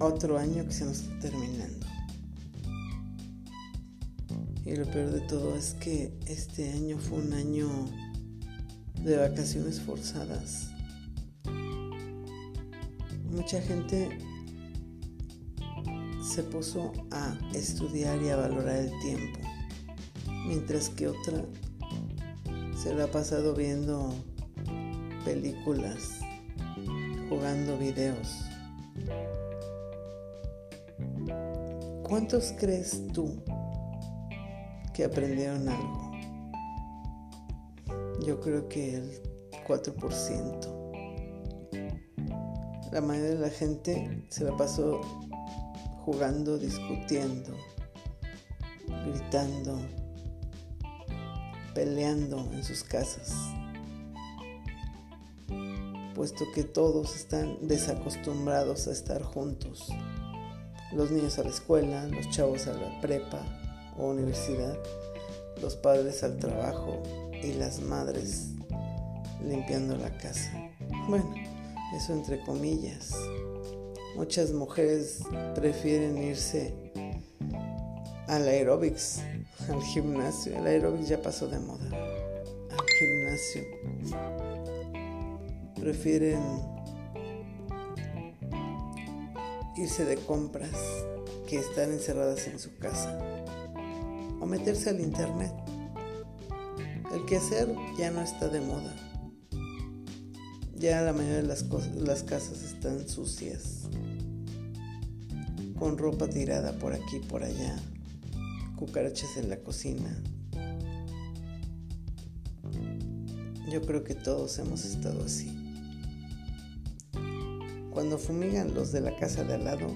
otro año que se nos está terminando. Y lo peor de todo es que este año fue un año de vacaciones forzadas. Mucha gente se puso a estudiar y a valorar el tiempo, mientras que otra se la ha pasado viendo películas, jugando videos. ¿Cuántos crees tú que aprendieron algo? Yo creo que el 4%. La mayoría de la gente se la pasó jugando, discutiendo, gritando, peleando en sus casas, puesto que todos están desacostumbrados a estar juntos. Los niños a la escuela, los chavos a la prepa o universidad, los padres al trabajo y las madres limpiando la casa. Bueno, eso entre comillas. Muchas mujeres prefieren irse al aerobics, al gimnasio. El aerobics ya pasó de moda. Al gimnasio. Prefieren irse de compras que estar encerradas en su casa. O meterse al internet. El quehacer ya no está de moda. Ya la mayoría de las, las casas están sucias con ropa tirada por aquí y por allá, cucarachas en la cocina. Yo creo que todos hemos estado así. Cuando fumigan los de la casa de al lado,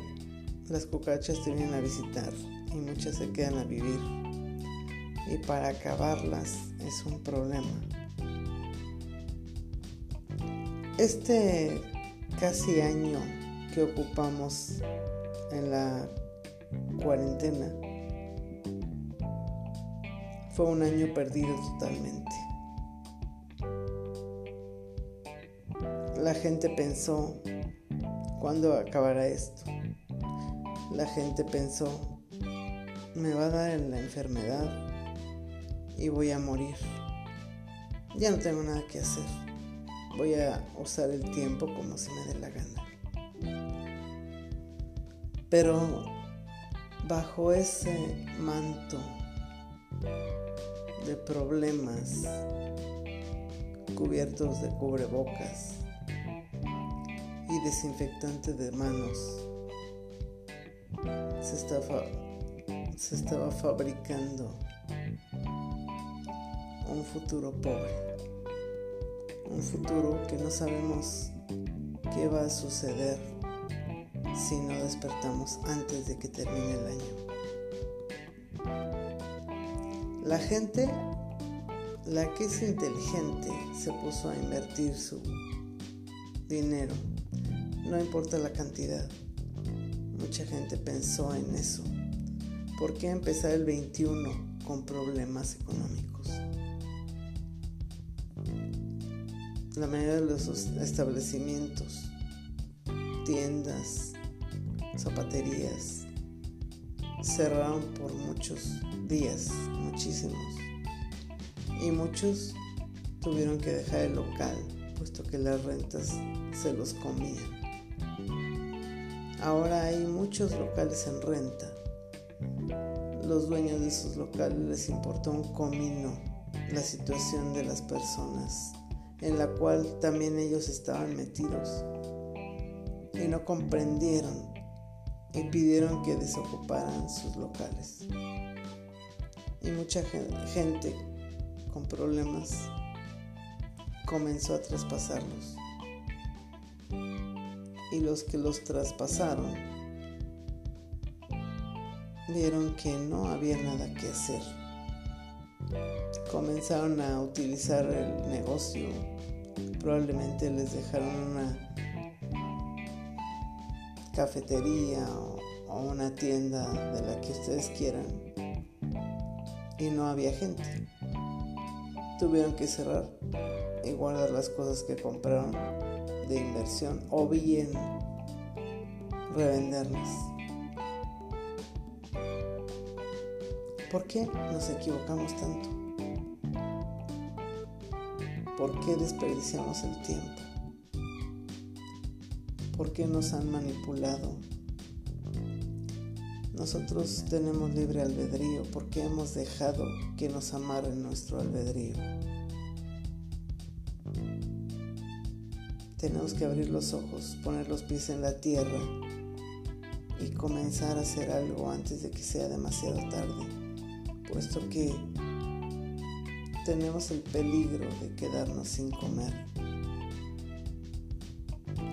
las cucarachas te vienen a visitar y muchas se quedan a vivir. Y para acabarlas es un problema. Este casi año que ocupamos en la cuarentena fue un año perdido totalmente. La gente pensó, ¿cuándo acabará esto? La gente pensó, me va a dar la enfermedad y voy a morir. Ya no tengo nada que hacer. Voy a usar el tiempo como se me dé la gana. Pero bajo ese manto de problemas cubiertos de cubrebocas y desinfectante de manos, se estaba, se estaba fabricando un futuro pobre, un futuro que no sabemos qué va a suceder si no despertamos antes de que termine el año. La gente, la que es inteligente, se puso a invertir su dinero, no importa la cantidad. Mucha gente pensó en eso. ¿Por qué empezar el 21 con problemas económicos? La mayoría de los establecimientos, tiendas, zapaterías cerraron por muchos días, muchísimos. Y muchos tuvieron que dejar el local, puesto que las rentas se los comían. Ahora hay muchos locales en renta. Los dueños de esos locales les importó un comino la situación de las personas, en la cual también ellos estaban metidos y no comprendieron y pidieron que desocuparan sus locales. Y mucha gente con problemas comenzó a traspasarlos. Y los que los traspasaron vieron que no había nada que hacer. Comenzaron a utilizar el negocio. Probablemente les dejaron una cafetería o, una tienda de la que ustedes quieran y no había gente. Tuvieron que cerrar y guardar las cosas que compraron de inversión o bien revenderlas. ¿Por qué nos equivocamos tanto? ¿Por qué desperdiciamos el tiempo? ¿Por qué nos han manipulado? Nosotros tenemos libre albedrío porque hemos dejado que nos amarren nuestro albedrío. Tenemos que abrir los ojos, poner los pies en la tierra y comenzar a hacer algo antes de que sea demasiado tarde, puesto que tenemos el peligro de quedarnos sin comer,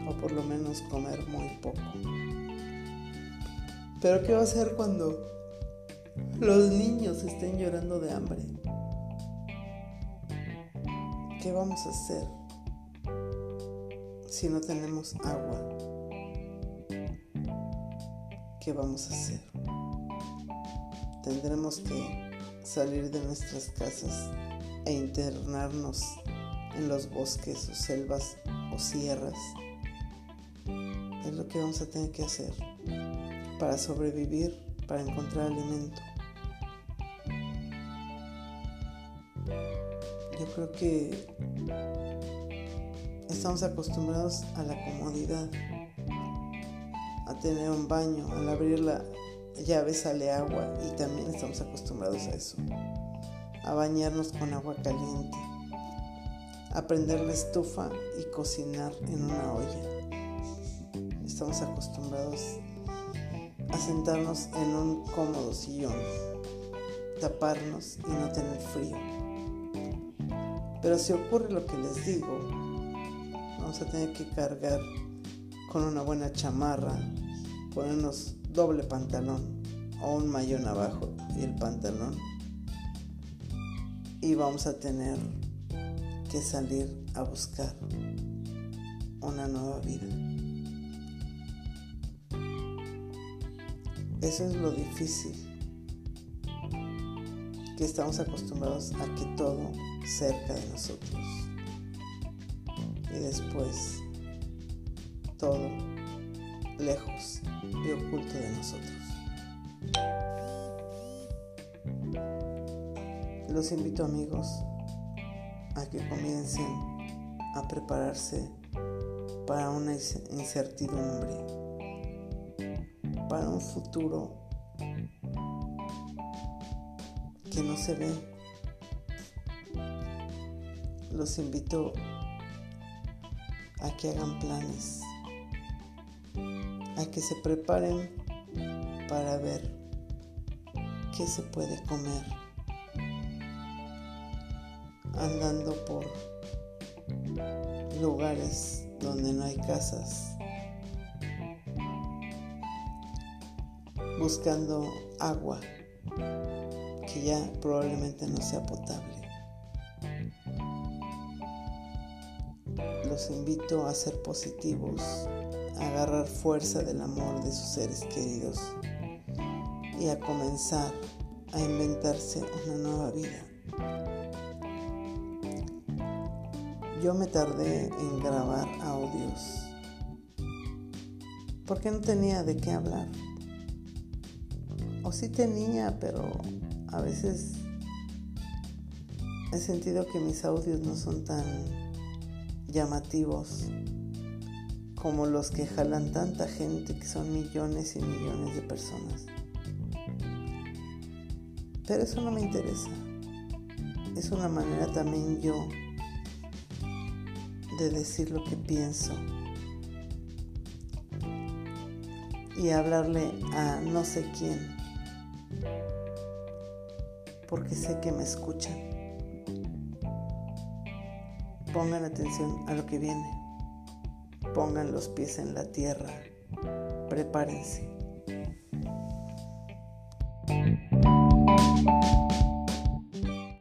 o por lo menos comer muy poco. Pero ¿qué va a hacer cuando los niños estén llorando de hambre? ¿Qué vamos a hacer si no tenemos agua? ¿Qué vamos a hacer? Tendremos que salir de nuestras casas e internarnos en los bosques o selvas o sierras. Es lo que vamos a tener que hacer para sobrevivir, para encontrar alimento. Yo creo que estamos acostumbrados a la comodidad, a tener un baño, al abrir la llave sale agua y también estamos acostumbrados a eso, a bañarnos con agua caliente, a prender la estufa y cocinar en una olla. Estamos acostumbrados a sentarnos en un cómodo sillón, taparnos y no tener frío. Pero si ocurre lo que les digo, vamos a tener que cargar con una buena chamarra, ponernos doble pantalón o un mayón abajo y el pantalón. Y vamos a tener que salir a buscar una nueva vida. Eso es lo difícil, que estamos acostumbrados a que todo cerca de nosotros y después todo lejos y oculto de nosotros. Los invito amigos a que comiencen a prepararse para una incertidumbre para un futuro que no se ve. Los invito a que hagan planes, a que se preparen para ver qué se puede comer andando por lugares donde no hay casas buscando agua que ya probablemente no sea potable. Los invito a ser positivos, a agarrar fuerza del amor de sus seres queridos y a comenzar a inventarse una nueva vida. Yo me tardé en grabar audios porque no tenía de qué hablar o sí tenía, pero a veces he sentido que mis audios no son tan llamativos como los que jalan tanta gente, que son millones y millones de personas. Pero eso no me interesa. Es una manera también yo de decir lo que pienso y hablarle a no sé quién porque sé que me escuchan. Pongan atención a lo que viene. Pongan los pies en la tierra. Prepárense.